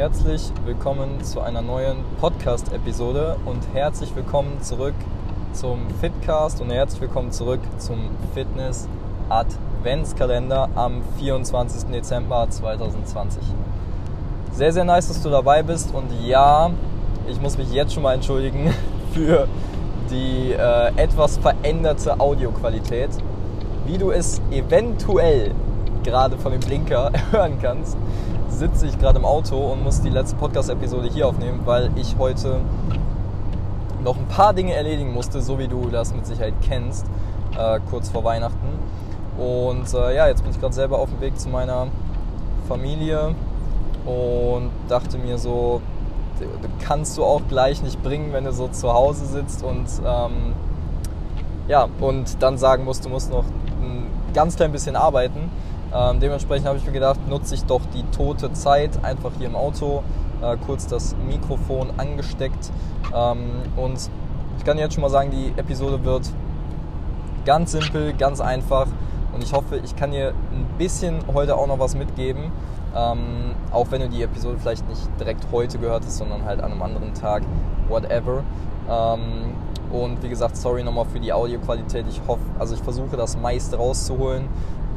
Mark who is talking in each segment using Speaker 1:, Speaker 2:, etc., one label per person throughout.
Speaker 1: Herzlich willkommen zu einer neuen Podcast-Episode und herzlich willkommen zurück zum Fitcast und herzlich willkommen zurück zum Fitness Adventskalender am 24. Dezember 2020. Sehr, sehr nice, dass du dabei bist und ja, ich muss mich jetzt schon mal entschuldigen für die äh, etwas veränderte Audioqualität. Wie du es eventuell gerade von dem Blinker hören kannst, sitze ich gerade im Auto und muss die letzte Podcast-Episode hier aufnehmen, weil ich heute noch ein paar Dinge erledigen musste, so wie du das mit Sicherheit kennst, äh, kurz vor Weihnachten. Und äh, ja, jetzt bin ich gerade selber auf dem Weg zu meiner Familie und dachte mir so, kannst du auch gleich nicht bringen, wenn du so zu Hause sitzt und ähm, ja, und dann sagen musst, du musst noch ein ganz klein bisschen arbeiten. Ähm, dementsprechend habe ich mir gedacht, nutze ich doch die tote Zeit einfach hier im Auto, äh, kurz das Mikrofon angesteckt. Ähm, und ich kann jetzt schon mal sagen, die Episode wird ganz simpel, ganz einfach. Und ich hoffe, ich kann dir ein bisschen heute auch noch was mitgeben. Ähm, auch wenn du die Episode vielleicht nicht direkt heute gehört hast, sondern halt an einem anderen Tag, whatever. Ähm, und wie gesagt, sorry nochmal für die Audioqualität. Ich hoffe, also ich versuche das meiste rauszuholen.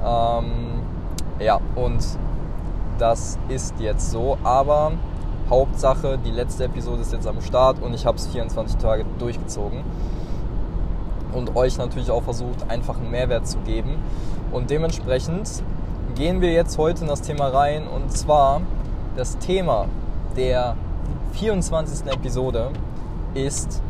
Speaker 1: Ähm, ja, und das ist jetzt so. Aber Hauptsache, die letzte Episode ist jetzt am Start und ich habe es 24 Tage durchgezogen. Und euch natürlich auch versucht, einfach einen Mehrwert zu geben. Und dementsprechend gehen wir jetzt heute in das Thema rein. Und zwar das Thema der 24. Episode ist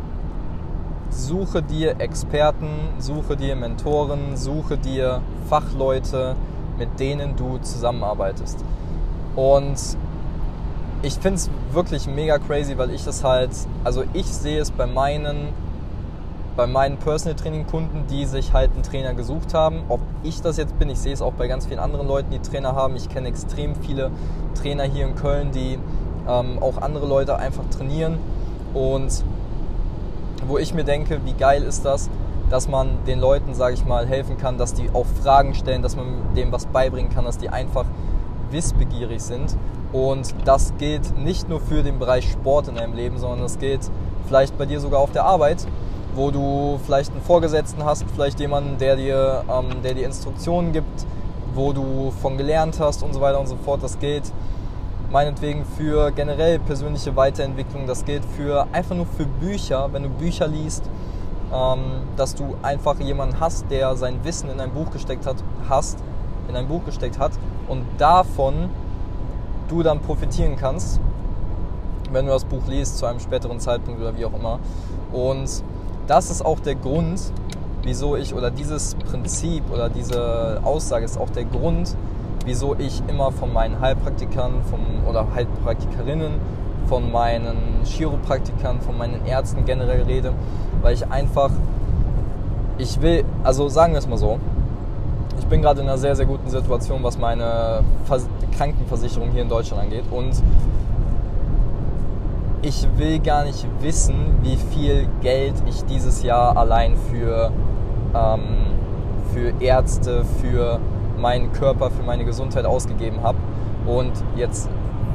Speaker 1: suche dir Experten, suche dir Mentoren, suche dir Fachleute, mit denen du zusammenarbeitest. Und ich finde es wirklich mega crazy, weil ich das halt, also ich sehe es bei meinen, bei meinen Personal Training Kunden, die sich halt einen Trainer gesucht haben. Ob ich das jetzt bin, ich sehe es auch bei ganz vielen anderen Leuten, die Trainer haben. Ich kenne extrem viele Trainer hier in Köln, die ähm, auch andere Leute einfach trainieren. Und wo ich mir denke, wie geil ist das, dass man den Leuten, sage ich mal, helfen kann, dass die auch Fragen stellen, dass man dem was beibringen kann, dass die einfach wissbegierig sind. Und das gilt nicht nur für den Bereich Sport in deinem Leben, sondern das gilt vielleicht bei dir sogar auf der Arbeit, wo du vielleicht einen Vorgesetzten hast, vielleicht jemanden, der dir, ähm, der dir Instruktionen gibt, wo du von gelernt hast und so weiter und so fort. Das gilt meinetwegen für generell persönliche Weiterentwicklung, das gilt für einfach nur für Bücher, wenn du Bücher liest, ähm, dass du einfach jemanden hast, der sein Wissen in ein Buch gesteckt hat, hast, in ein Buch gesteckt hat und davon du dann profitieren kannst, wenn du das Buch liest zu einem späteren Zeitpunkt oder wie auch immer. Und das ist auch der Grund, wieso ich oder dieses Prinzip oder diese Aussage ist auch der Grund, wieso ich immer von meinen Heilpraktikern vom, oder Heilpraktikerinnen, von meinen Chiropraktikern, von meinen Ärzten generell rede, weil ich einfach, ich will, also sagen wir es mal so, ich bin gerade in einer sehr, sehr guten Situation, was meine Vers Krankenversicherung hier in Deutschland angeht und ich will gar nicht wissen, wie viel Geld ich dieses Jahr allein für, ähm, für Ärzte, für meinen Körper, für meine Gesundheit ausgegeben habe. Und jetzt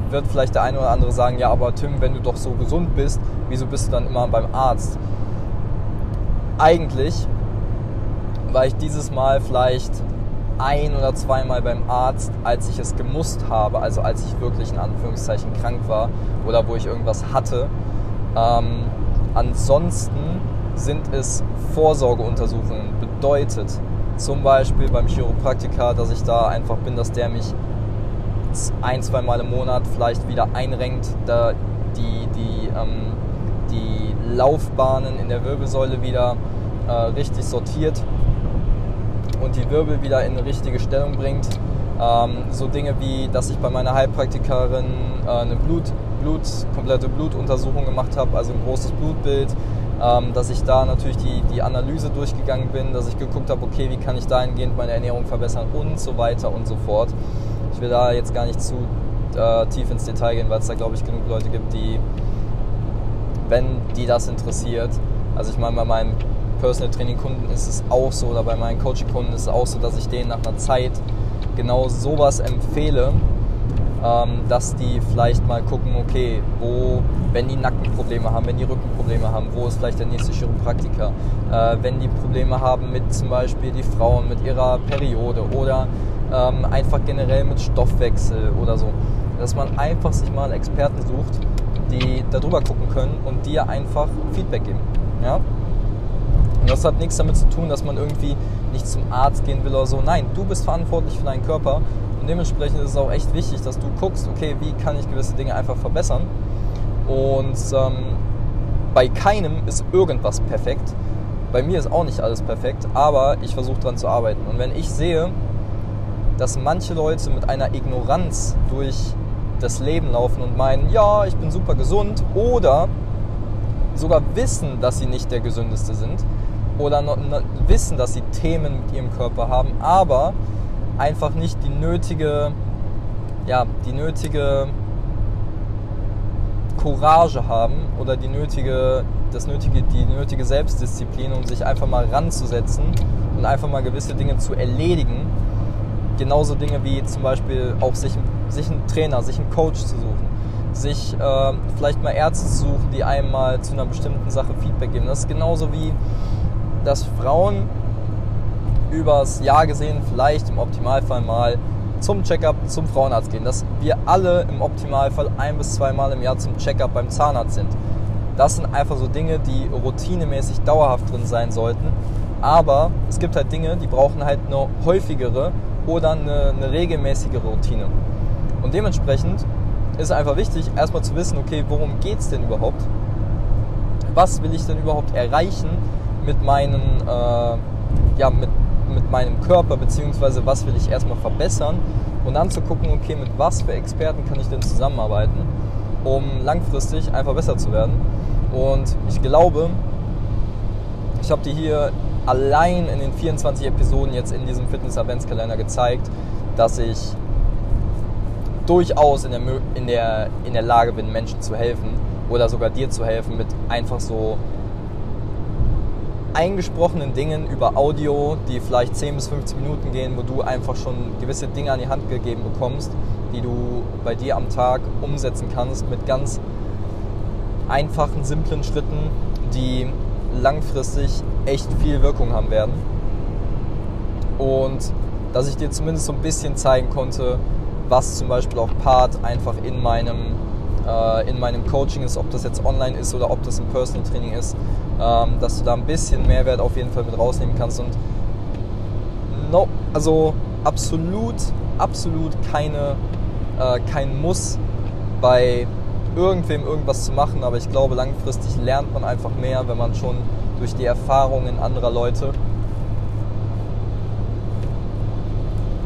Speaker 1: wird vielleicht der eine oder andere sagen, ja, aber Tim, wenn du doch so gesund bist, wieso bist du dann immer beim Arzt? Eigentlich war ich dieses Mal vielleicht ein oder zweimal beim Arzt, als ich es gemusst habe, also als ich wirklich in Anführungszeichen krank war oder wo ich irgendwas hatte. Ähm, ansonsten sind es Vorsorgeuntersuchungen. Bedeutet, zum Beispiel beim Chiropraktiker, dass ich da einfach bin, dass der mich ein, zwei Mal im Monat vielleicht wieder einrenkt, da die, die, ähm, die Laufbahnen in der Wirbelsäule wieder äh, richtig sortiert und die Wirbel wieder in eine richtige Stellung bringt. Ähm, so Dinge wie, dass ich bei meiner Heilpraktikerin äh, eine Blut, Blut, komplette Blutuntersuchung gemacht habe, also ein großes Blutbild, ähm, dass ich da natürlich die, die Analyse durchgegangen bin, dass ich geguckt habe, okay, wie kann ich dahingehend meine Ernährung verbessern und so weiter und so fort. Ich will da jetzt gar nicht zu äh, tief ins Detail gehen, weil es da, glaube ich, genug Leute gibt, die, wenn die das interessiert, also ich meine, bei meinem Personal Training Kunden ist es auch so, oder bei meinen Coaching Kunden ist es auch so, dass ich denen nach einer Zeit genau sowas empfehle, dass die vielleicht mal gucken, okay, wo, wenn die Nackenprobleme haben, wenn die Rückenprobleme haben, wo ist vielleicht der nächste Chiropraktiker, äh, wenn die Probleme haben mit zum Beispiel die Frauen, mit ihrer Periode oder ähm, einfach generell mit Stoffwechsel oder so. Dass man einfach sich mal Experten sucht, die darüber gucken können und dir einfach Feedback geben. Ja? Und das hat nichts damit zu tun, dass man irgendwie nicht zum Arzt gehen will oder so. Nein, du bist verantwortlich für deinen Körper dementsprechend ist es auch echt wichtig, dass du guckst, okay, wie kann ich gewisse Dinge einfach verbessern. Und ähm, bei keinem ist irgendwas perfekt. Bei mir ist auch nicht alles perfekt, aber ich versuche daran zu arbeiten. Und wenn ich sehe, dass manche Leute mit einer Ignoranz durch das Leben laufen und meinen, ja, ich bin super gesund oder sogar wissen, dass sie nicht der gesündeste sind oder wissen, dass sie Themen mit ihrem Körper haben, aber einfach nicht die nötige, ja, die nötige Courage haben oder die nötige, das nötige, die nötige Selbstdisziplin, um sich einfach mal ranzusetzen und einfach mal gewisse Dinge zu erledigen. Genauso Dinge wie zum Beispiel auch sich, sich einen Trainer, sich einen Coach zu suchen, sich äh, vielleicht mal Ärzte zu suchen, die einem mal zu einer bestimmten Sache Feedback geben. Das ist genauso wie, dass Frauen übers Jahr gesehen vielleicht im Optimalfall mal zum Checkup zum Frauenarzt gehen. Dass wir alle im Optimalfall ein bis zweimal im Jahr zum Checkup beim Zahnarzt sind. Das sind einfach so Dinge, die routinemäßig dauerhaft drin sein sollten. Aber es gibt halt Dinge, die brauchen halt eine häufigere oder eine, eine regelmäßige Routine. Und dementsprechend ist einfach wichtig, erstmal zu wissen, okay, worum geht es denn überhaupt? Was will ich denn überhaupt erreichen mit meinen, äh, ja, mit, mit meinem Körper, beziehungsweise was will ich erstmal verbessern und dann zu gucken, okay, mit was für Experten kann ich denn zusammenarbeiten, um langfristig einfach besser zu werden. Und ich glaube, ich habe dir hier allein in den 24 Episoden jetzt in diesem Fitness-Adventskalender gezeigt, dass ich durchaus in der, in, der, in der Lage bin, Menschen zu helfen oder sogar dir zu helfen mit einfach so eingesprochenen Dingen über Audio, die vielleicht 10 bis 15 Minuten gehen, wo du einfach schon gewisse Dinge an die Hand gegeben bekommst, die du bei dir am Tag umsetzen kannst mit ganz einfachen, simplen Schritten, die langfristig echt viel Wirkung haben werden. Und dass ich dir zumindest so ein bisschen zeigen konnte, was zum Beispiel auch Part einfach in meinem, äh, in meinem Coaching ist, ob das jetzt online ist oder ob das ein Personal Training ist, ähm, dass du da ein bisschen Mehrwert auf jeden Fall mit rausnehmen kannst. Und no, also absolut, absolut keine, äh, kein Muss bei irgendwem irgendwas zu machen, aber ich glaube, langfristig lernt man einfach mehr, wenn man schon durch die Erfahrungen anderer Leute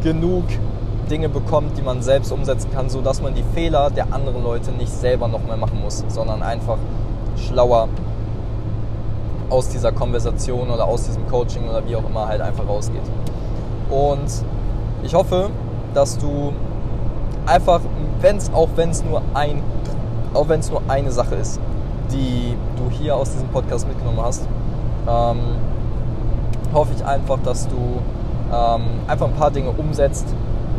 Speaker 1: genug Dinge bekommt, die man selbst umsetzen kann, sodass man die Fehler der anderen Leute nicht selber noch mehr machen muss, sondern einfach schlauer aus dieser Konversation oder aus diesem Coaching oder wie auch immer halt einfach rausgeht. Und ich hoffe, dass du einfach, wenn's, auch wenn es nur ein, auch wenn es nur eine Sache ist, die du hier aus diesem Podcast mitgenommen hast, ähm, hoffe ich einfach, dass du ähm, einfach ein paar Dinge umsetzt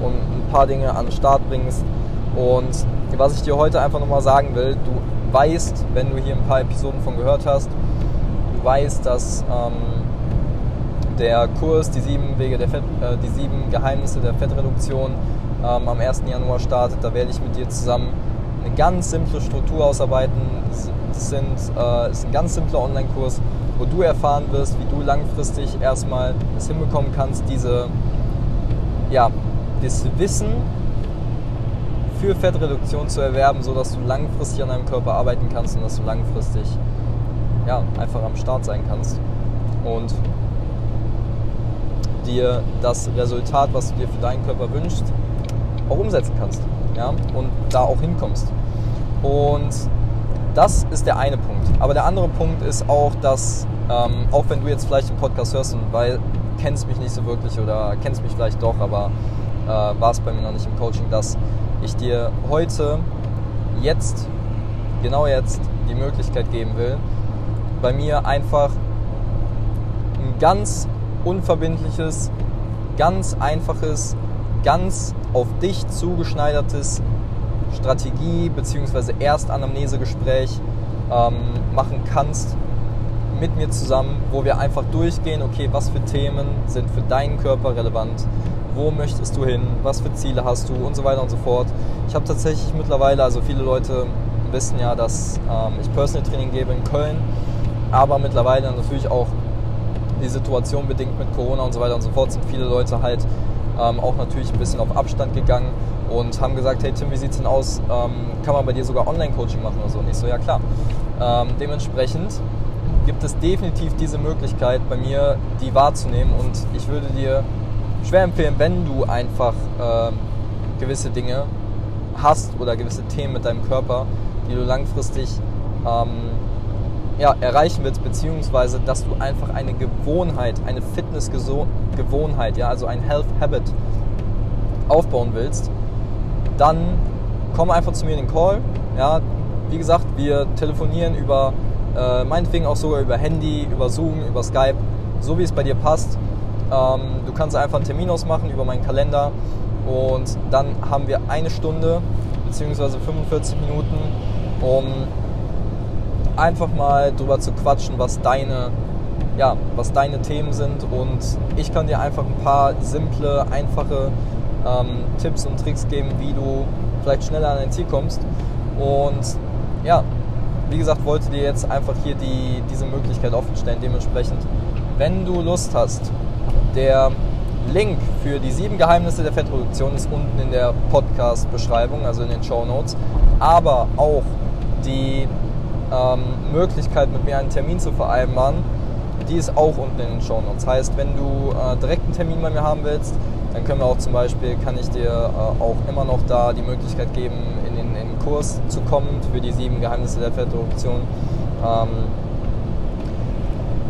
Speaker 1: und ein paar Dinge an den Start bringst. Und was ich dir heute einfach nochmal sagen will, du weißt, wenn du hier ein paar Episoden von gehört hast, du weißt, dass ähm, der Kurs, die sieben Wege der Fett, äh, die sieben Geheimnisse der Fettreduktion ähm, am 1. Januar startet. Da werde ich mit dir zusammen eine ganz simple Struktur ausarbeiten. Es, sind, äh, ist ein ganz simpler Online-Kurs, wo du erfahren wirst, wie du langfristig erstmal es hinbekommen kannst, diese, ja, das Wissen für Fettreduktion zu erwerben, sodass du langfristig an deinem Körper arbeiten kannst und dass du langfristig ja, einfach am Start sein kannst und dir das Resultat, was du dir für deinen Körper wünschst, auch umsetzen kannst ja, und da auch hinkommst. Und das ist der eine Punkt. Aber der andere Punkt ist auch, dass, ähm, auch wenn du jetzt vielleicht den Podcast hörst und weil kennst mich nicht so wirklich oder kennst mich vielleicht doch, aber äh, war es bei mir noch nicht im Coaching, dass ich dir heute, jetzt, genau jetzt, die Möglichkeit geben will, bei mir einfach ein ganz unverbindliches, ganz einfaches, ganz auf dich zugeschneidertes Strategie bzw. Erstanamnesegespräch ähm, machen kannst mit mir zusammen, wo wir einfach durchgehen, okay, was für Themen sind für deinen Körper relevant, wo möchtest du hin, was für Ziele hast du und so weiter und so fort. Ich habe tatsächlich mittlerweile, also viele Leute wissen ja, dass ähm, ich Personal Training gebe in Köln, aber mittlerweile natürlich auch die Situation bedingt mit Corona und so weiter und so fort sind viele Leute halt ähm, auch natürlich ein bisschen auf Abstand gegangen und haben gesagt, hey Tim, wie sieht's denn aus? Ähm, kann man bei dir sogar Online-Coaching machen oder so? Und ich so, ja klar. Ähm, dementsprechend gibt es definitiv diese Möglichkeit bei mir, die wahrzunehmen und ich würde dir schwer empfehlen, wenn du einfach äh, gewisse Dinge hast oder gewisse Themen mit deinem Körper, die du langfristig ähm, ja, erreichen willst, beziehungsweise dass du einfach eine Gewohnheit, eine Fitnessgewohnheit, ja, also ein Health Habit aufbauen willst, dann komm einfach zu mir in den Call. Ja, wie gesagt, wir telefonieren über äh, meinetwegen auch sogar über Handy, über Zoom, über Skype, so wie es bei dir passt. Ähm, du kannst einfach einen Termin ausmachen über meinen Kalender und dann haben wir eine Stunde bzw. 45 Minuten, um einfach mal drüber zu quatschen, was deine, ja, was deine Themen sind und ich kann dir einfach ein paar simple, einfache ähm, Tipps und Tricks geben, wie du vielleicht schneller an dein Ziel kommst und ja, wie gesagt, wollte dir jetzt einfach hier die, diese Möglichkeit offenstellen. Dementsprechend, wenn du Lust hast, der Link für die sieben Geheimnisse der Fettreduktion ist unten in der Podcast-Beschreibung, also in den Show Notes. Aber auch die ähm, Möglichkeit, mit mir einen Termin zu vereinbaren, die ist auch unten in den Show Notes. Heißt, wenn du äh, direkt einen Termin bei mir haben willst, dann können wir auch zum Beispiel, kann ich dir äh, auch immer noch da die Möglichkeit geben, in den, in den Kurs zu kommen für die sieben Geheimnisse der Fettreduktion. Ähm,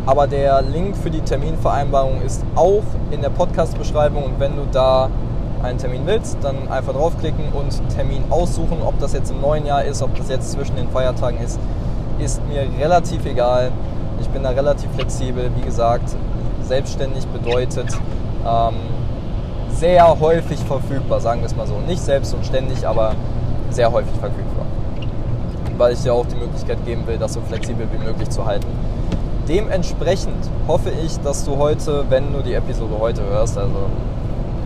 Speaker 1: aber der Link für die Terminvereinbarung ist auch in der Podcast-Beschreibung und wenn du da einen Termin willst, dann einfach draufklicken und Termin aussuchen. Ob das jetzt im neuen Jahr ist, ob das jetzt zwischen den Feiertagen ist, ist mir relativ egal. Ich bin da relativ flexibel. Wie gesagt, selbstständig bedeutet ähm, sehr häufig verfügbar, sagen wir es mal so. Nicht selbst und ständig, aber sehr häufig verfügbar. Weil ich dir auch die Möglichkeit geben will, das so flexibel wie möglich zu halten. Dementsprechend hoffe ich, dass du heute, wenn du die Episode heute hörst, also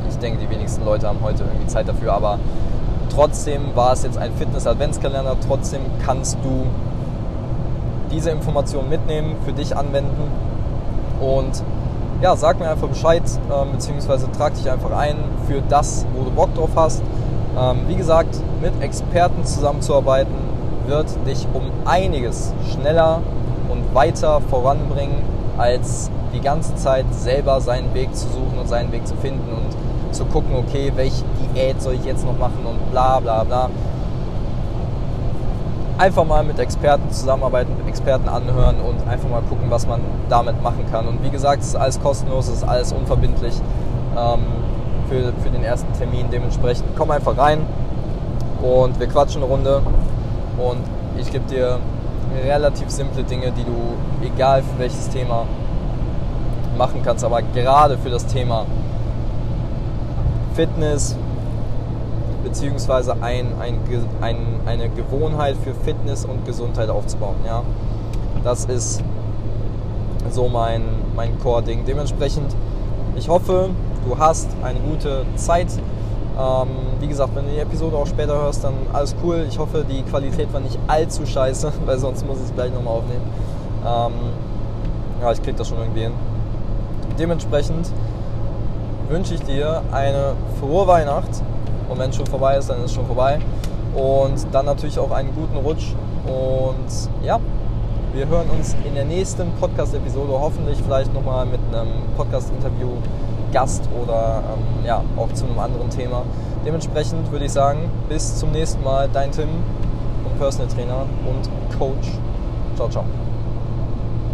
Speaker 1: ich denke, die wenigsten Leute haben heute irgendwie Zeit dafür, aber trotzdem war es jetzt ein Fitness-Adventskalender, trotzdem kannst du diese Informationen mitnehmen, für dich anwenden und ja, sag mir einfach Bescheid, äh, beziehungsweise trag dich einfach ein für das, wo du Bock drauf hast. Ähm, wie gesagt, mit Experten zusammenzuarbeiten wird dich um einiges schneller und weiter voranbringen, als die ganze Zeit selber seinen Weg zu suchen und seinen Weg zu finden und zu gucken, okay, welche Diät soll ich jetzt noch machen und bla bla bla. Einfach mal mit Experten zusammenarbeiten, mit Experten anhören und einfach mal gucken, was man damit machen kann. Und wie gesagt, es ist alles kostenlos, es ist alles unverbindlich ähm, für, für den ersten Termin. Dementsprechend komm einfach rein und wir quatschen eine Runde und ich gebe dir relativ simple Dinge, die du, egal für welches Thema, machen kannst. Aber gerade für das Thema Fitness, beziehungsweise ein, ein, ein, eine Gewohnheit für Fitness und Gesundheit aufzubauen. Ja? Das ist so mein, mein Core-Ding. Dementsprechend, ich hoffe, du hast eine gute Zeit ähm, wie gesagt, wenn du die Episode auch später hörst, dann alles cool. Ich hoffe, die Qualität war nicht allzu scheiße, weil sonst muss ich es gleich nochmal aufnehmen. Ähm, ja, ich krieg das schon irgendwie hin. Dementsprechend wünsche ich dir eine frohe Weihnacht. Und wenn es schon vorbei ist, dann ist es schon vorbei. Und dann natürlich auch einen guten Rutsch. Und ja, wir hören uns in der nächsten Podcast-Episode hoffentlich vielleicht nochmal mit einem Podcast-Interview Gast oder ähm, ja, auch zu einem anderen Thema. Dementsprechend würde ich sagen, bis zum nächsten Mal, dein Tim und Personal Trainer und Coach. Ciao, ciao.